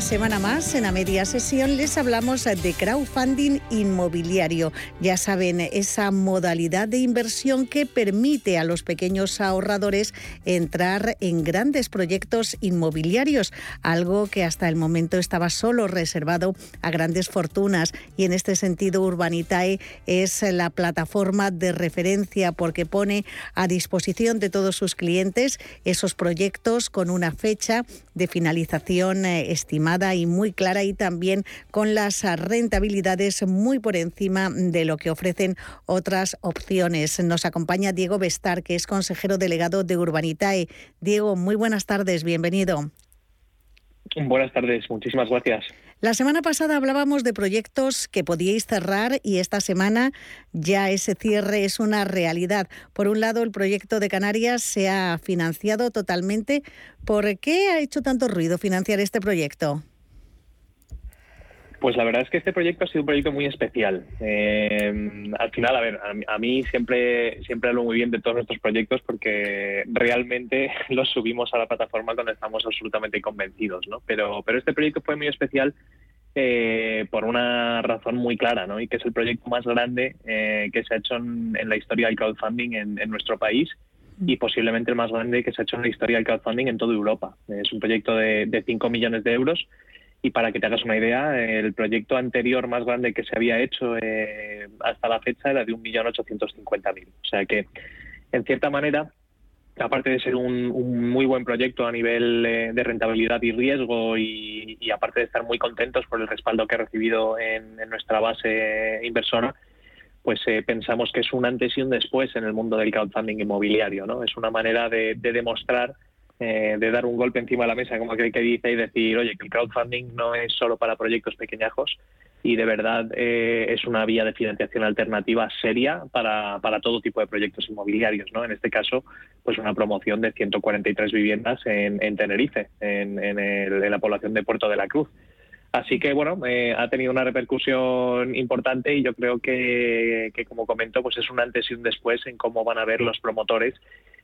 Semana más, en la media sesión, les hablamos de crowdfunding inmobiliario. Ya saben, esa modalidad de inversión que permite a los pequeños ahorradores entrar en grandes proyectos inmobiliarios, algo que hasta el momento estaba solo reservado a grandes fortunas. Y en este sentido, Urbanitae es la plataforma de referencia porque pone a disposición de todos sus clientes esos proyectos con una fecha de finalización eh, y muy clara y también con las rentabilidades muy por encima de lo que ofrecen otras opciones. Nos acompaña Diego Bestar, que es consejero delegado de Urbanitae. Diego, muy buenas tardes, bienvenido. Buenas tardes, muchísimas gracias. La semana pasada hablábamos de proyectos que podíais cerrar y esta semana ya ese cierre es una realidad. Por un lado, el proyecto de Canarias se ha financiado totalmente. ¿Por qué ha hecho tanto ruido financiar este proyecto? Pues la verdad es que este proyecto ha sido un proyecto muy especial. Eh, al final, a ver, a, mí siempre, siempre hablo muy bien de todos nuestros proyectos porque realmente los subimos a la plataforma cuando estamos absolutamente convencidos, ¿no? Pero, pero este proyecto fue muy especial eh, por una razón muy clara, ¿no? Y que es el proyecto más grande eh, que se ha hecho en, la historia del crowdfunding en, nuestro país y posiblemente el más grande que se ha hecho en la historia del crowdfunding en toda Europa. Es un proyecto de, de 5 millones de euros y para que te hagas una idea, el proyecto anterior más grande que se había hecho eh, hasta la fecha era de 1.850.000. O sea que, en cierta manera, aparte de ser un, muy buen proyecto a nivel eh, de rentabilidad y riesgo y, aparte de estar muy contentos por el respaldo que ha recibido en, nuestra base inversora, pues eh, pensamos que es un antes y un después en el mundo del crowdfunding inmobiliario. ¿no? Es una manera de demostrar eh, de dar un golpe encima de la mesa, como que, que dice, y decir, oye, que el crowdfunding no es solo para proyectos pequeñajos y de verdad eh, es una vía de financiación alternativa seria para, para todo tipo de proyectos inmobiliarios. ¿no? En este caso, pues una promoción de 143 viviendas en, en Tenerife, en, en, la población de Puerto de la Cruz. Así que bueno, eh, ha tenido una repercusión importante y yo creo que, que, como comento, pues es un antes y un después en cómo van a ver los promotores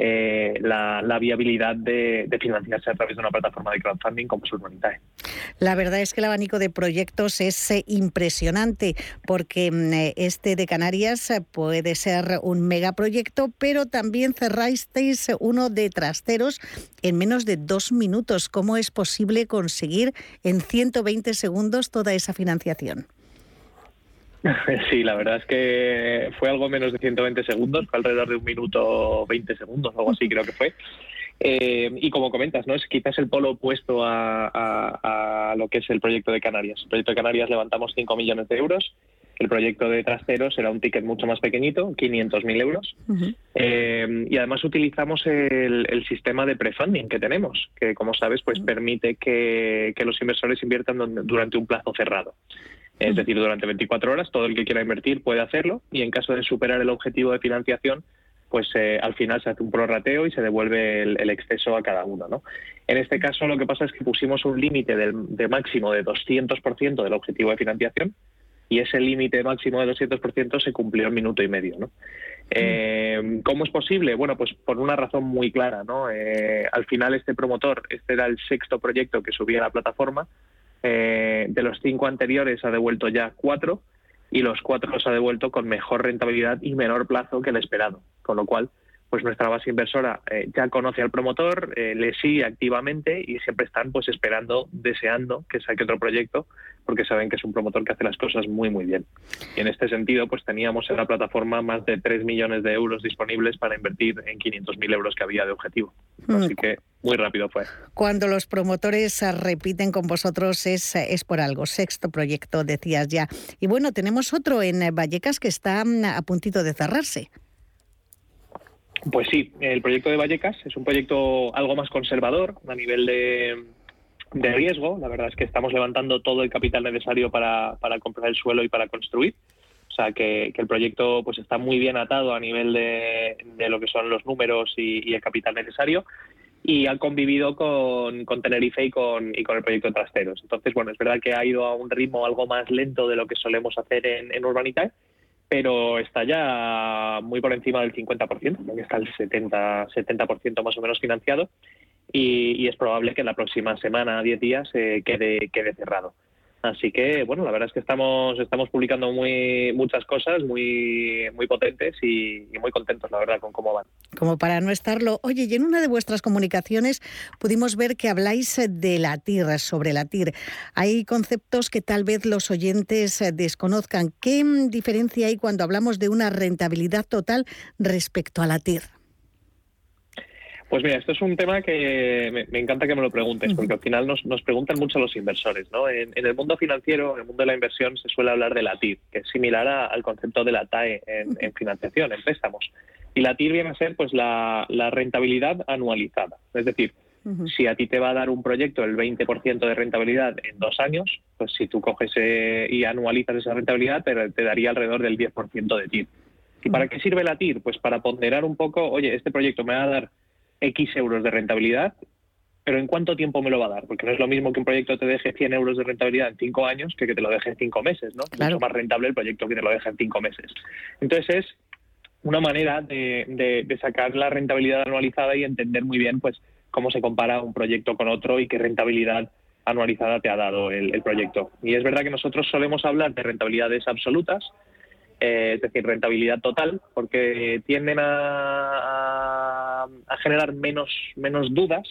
eh, la, viabilidad de, financiarse a través de una plataforma de crowdfunding como es. La verdad es que el abanico de proyectos es eh, impresionante porque mm, eh, este de Canarias puede ser un megaproyecto, pero también cerrasteis uno de trasteros en menos de dos minutos. ¿Cómo es posible conseguir en 120 segundos toda esa financiación? Sí, la verdad es que fue algo menos de 120 segundos, fue alrededor de un minuto 20 segundos, algo así creo que fue. Eh, y como comentas, ¿no? es quizás el polo opuesto a, lo que es el proyecto de Canarias. El proyecto de Canarias levantamos 5 millones de euros. El proyecto de Trasteros era un ticket mucho más pequeñito, 500.000 euros. Eh, y además utilizamos el, sistema de prefunding que tenemos, que como sabes, pues permite que, que los inversores inviertan durante un plazo cerrado. Es decir, durante 24 horas todo el que quiera invertir puede hacerlo y en caso de superar el objetivo de financiación, pues eh, al final se hace un prorrateo y se devuelve el, exceso a cada uno. ¿no? En este caso lo que pasa es que pusimos un límite de máximo de 200% del objetivo de financiación y ese límite máximo de 200% se cumplió en minuto y medio. ¿no? Eh, ¿Cómo es posible? Bueno, pues por una razón muy clara. ¿no? Eh, al final este promotor, este era el sexto proyecto que subía a la plataforma, eh, de los cinco anteriores ha devuelto ya cuatro y los cuatro los ha devuelto con mejor rentabilidad y menor plazo que el esperado. Con lo cual, pues nuestra base inversora eh, ya conoce al promotor, eh, le sigue activamente y siempre están pues esperando, deseando que saque otro proyecto porque saben que es un promotor que hace las cosas muy muy bien. Y en este sentido pues teníamos en la plataforma más de 3 millones de euros disponibles para invertir en 500.000 euros que había de objetivo. Mm. Así que muy rápido fue. Cuando los promotores repiten con vosotros es, es por algo. Sexto proyecto, decías ya. Y bueno, tenemos otro en Vallecas que está mm, a puntito de cerrarse. Pues sí, el proyecto de Vallecas es un proyecto algo más conservador a nivel de, riesgo. La verdad es que estamos levantando todo el capital necesario para, comprar el suelo y para construir. O sea, que, el proyecto pues está muy bien atado a nivel de, lo que son los números y, el capital necesario. Y han convivido con, con Tenerife y con, y con el proyecto Trasteros. Entonces, bueno, es verdad que ha ido a un ritmo algo más lento de lo que solemos hacer en, en pero está ya muy por encima del 50%, que está el 70%, 70 más o menos financiado, y, es probable que la próxima semana, 10 días, eh, quede, quede cerrado. Así que, bueno, la verdad es que estamos, estamos publicando muy, muchas cosas muy, muy potentes y, muy contentos, la verdad, con cómo van. Como para no estarlo. Oye, y en una de vuestras comunicaciones pudimos ver que habláis de la TIR, sobre la TIR. Hay conceptos que tal vez los oyentes desconozcan. ¿Qué diferencia hay cuando hablamos de una rentabilidad total respecto a la TIR? Pues mira, esto es un tema que me, encanta que me lo preguntes, porque al final nos, nos preguntan mucho los inversores. ¿no? En, el mundo financiero, en el mundo de la inversión, se suele hablar de la TIR, que es similar al concepto de la TAE en, financiación, en préstamos. Y la TIR viene a ser pues la, rentabilidad anualizada. Es decir, si a ti te va a dar un proyecto el 20% de rentabilidad en dos años, pues si tú coges eh, y anualizas esa rentabilidad, te, te daría alrededor del 10% de TIR. ¿Y para qué sirve la TIR? Pues para ponderar un poco, oye, este proyecto me va a dar X euros de rentabilidad, pero ¿en cuánto tiempo me lo va a dar? Porque no es lo mismo que un proyecto te deje 100 euros de rentabilidad en 5 años que que te lo deje en 5 meses, ¿no? Es mucho más rentable el proyecto que te lo deje en 5 meses. Entonces es una manera de, de, sacar la rentabilidad anualizada y entender muy bien pues cómo se compara un proyecto con otro y qué rentabilidad anualizada te ha dado el, el proyecto. Y es verdad que nosotros solemos hablar de rentabilidades absolutas, eh, es decir, rentabilidad total, porque tienden a, a, generar menos, menos dudas,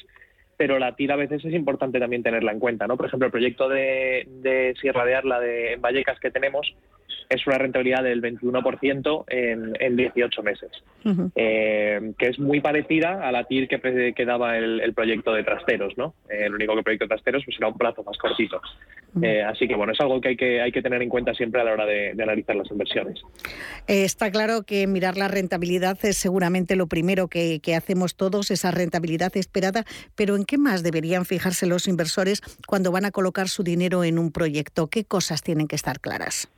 pero la tira a veces es importante también tenerla en cuenta. ¿no? Por ejemplo, el proyecto de, de Sierra de Arla de, Vallecas que tenemos es una rentabilidad del 21% en, en 18 meses, eh, que es muy parecida a la TIR que, que daba el, proyecto de Trasteros. ¿no? Eh, el único que el proyecto de Trasteros pues, era un plazo más cortito. Eh, así que bueno, es algo que hay que, hay que tener en cuenta siempre a la hora de, analizar las inversiones. está claro que mirar la rentabilidad es seguramente lo primero que, que hacemos todos, esa rentabilidad esperada, pero ¿en qué más deberían fijarse los inversores cuando van a colocar su dinero en un proyecto? ¿Qué cosas tienen que estar claras?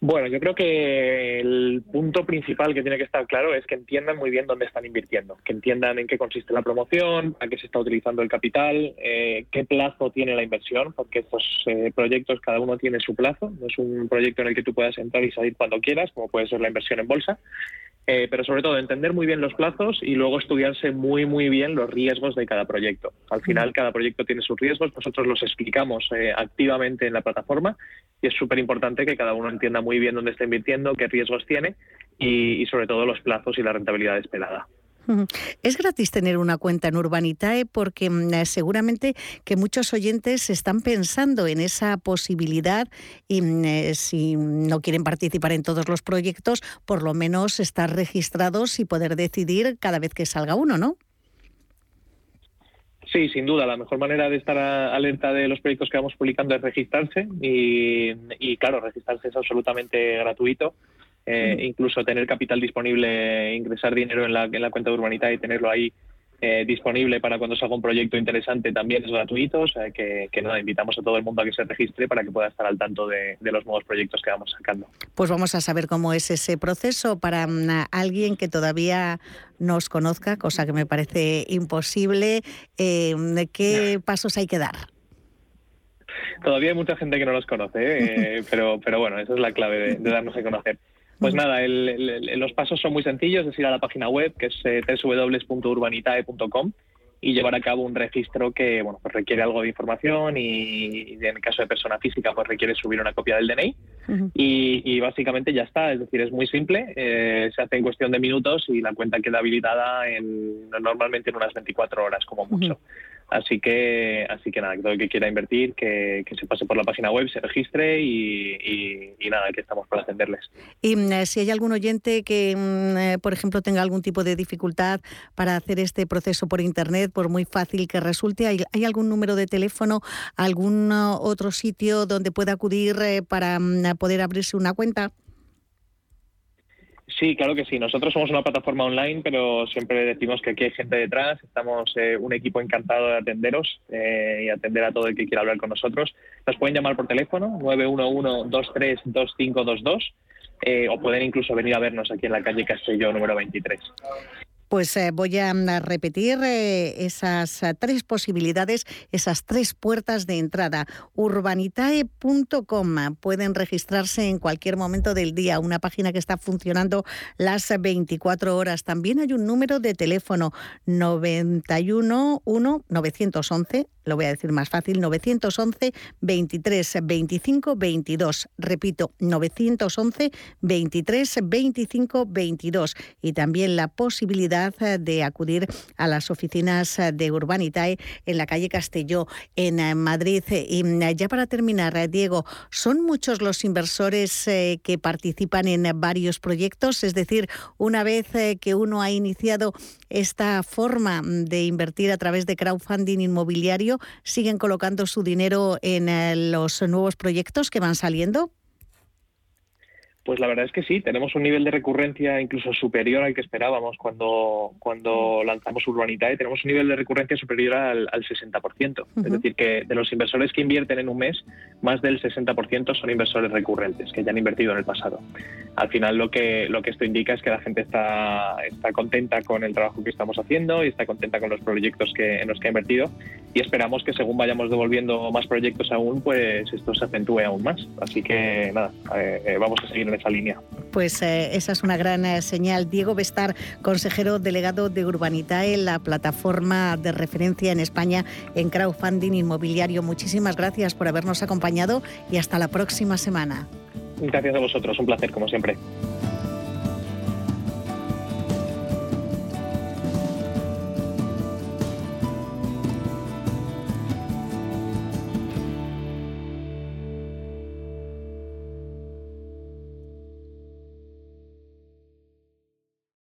Bueno, yo creo que el punto principal que tiene que estar claro es que entiendan muy bien dónde están invirtiendo, que entiendan en qué consiste la promoción, a qué se está utilizando el capital, eh, qué plazo tiene la inversión, porque estos eh, proyectos cada uno tiene su plazo, no es un proyecto en el que tú puedas entrar y salir cuando quieras, como puede ser la inversión en bolsa, eh, pero sobre todo entender muy bien los plazos y luego estudiarse muy, muy bien los riesgos de cada proyecto. Al final, cada proyecto tiene sus riesgos, nosotros los explicamos eh, activamente en la plataforma y es súper importante que cada uno entienda muy bien dónde está invirtiendo, qué riesgos tiene y, y sobre todo los plazos y la rentabilidad esperada. Es gratis tener una cuenta en Urbanitae porque mm, eh, seguramente que muchos oyentes están pensando en esa posibilidad y mm, eh, si no quieren participar en todos los proyectos, por lo menos estar registrados y poder decidir cada vez que salga uno, ¿no? Sí, sin duda. La mejor manera de estar alerta de los proyectos que vamos publicando es registrarse y, y claro, registrarse es absolutamente gratuito. Eh, incluso tener capital disponible, ingresar dinero en la, en la cuenta de Urbanita y tenerlo ahí eh, disponible para cuando salga un proyecto interesante también es gratuito, o sea que, que, nada, invitamos a todo el mundo a que se registre para que pueda estar al tanto de, de, los nuevos proyectos que vamos sacando. Pues vamos a saber cómo es ese proceso para um, alguien que todavía nos conozca, cosa que me parece imposible. Eh, ¿Qué pasos hay que dar? Todavía hay mucha gente que no los conoce, ¿eh? pero, pero bueno, esa es la clave de, de darnos a conocer. Pues nada, los pasos son muy sencillos, es ir a la página web que es eh, www.urbanitae.com y llevar a cabo un registro que bueno pues requiere algo de información y, en el caso de persona física pues requiere subir una copia del DNI y, básicamente ya está es decir es muy simple eh, se hace en cuestión de minutos y la cuenta queda habilitada en normalmente en unas 24 horas como mucho Así que, así que nada, todo el que quiera invertir, que, se pase por la página web, se registre y, nada, que estamos para atenderles. Y mm, eh, si hay algún oyente que, mm, eh, por ejemplo, tenga algún tipo de dificultad para hacer este proceso por Internet, por muy fácil que resulte, ¿hay, algún número de teléfono, algún uh, otro sitio donde pueda acudir eh, para mm, poder abrirse una cuenta? Sí, claro que sí. Nosotros somos una plataforma online, pero siempre decimos que aquí hay gente detrás. Estamos eh, un equipo encantado de atenderos eh, y atender a todo el que quiera hablar con nosotros. Nos pueden llamar por teléfono 911-232522 eh, o pueden incluso venir a vernos aquí en la calle Castelló número 23. Pues eh, voy a mm, repetir eh, esas eh, tres posibilidades, esas tres puertas de entrada. Urbanitae.com. Pueden registrarse en cualquier momento del día. Una página que está funcionando las 24 horas. También hay un número de teléfono 91 911 lo voy a decir más fácil, 911 23 25 22. Repito, 911 23 25 22. Y también la posibilidad eh, de acudir a las oficinas eh, de Urbanitae en la calle Castelló, en eh, Madrid. Y mm, ya para terminar, Diego, ¿son muchos los inversores que participan en varios proyectos? Es decir, una vez que uno ha iniciado esta forma mm, de invertir a través de crowdfunding inmobiliario, siguen colocando su dinero en eh, los nuevos proyectos que van saliendo? Pues la verdad es que sí, tenemos un nivel de recurrencia incluso superior al que esperábamos cuando, cuando lanzamos Urbanitae. Tenemos un nivel de recurrencia superior al, 60%. Es decir, que de los inversores que invierten en un mes, más del 60% son inversores recurrentes, que ya han invertido en el pasado. Al final lo que, lo que esto indica es que la gente está, está contenta con el trabajo que estamos haciendo y está contenta con los proyectos que, en los que ha invertido y esperamos que según vayamos devolviendo más proyectos aún, pues esto se acentúe aún más. Así que nada, eh, eh, vamos a seguir esa línea. Pues eh, esa es una gran eh, señal. Diego Bestar, consejero delegado de Urbanitae, la plataforma de referencia en España en crowdfunding inmobiliario. Muchísimas gracias por habernos acompañado y hasta la próxima semana. Gracias a vosotros, un placer como siempre.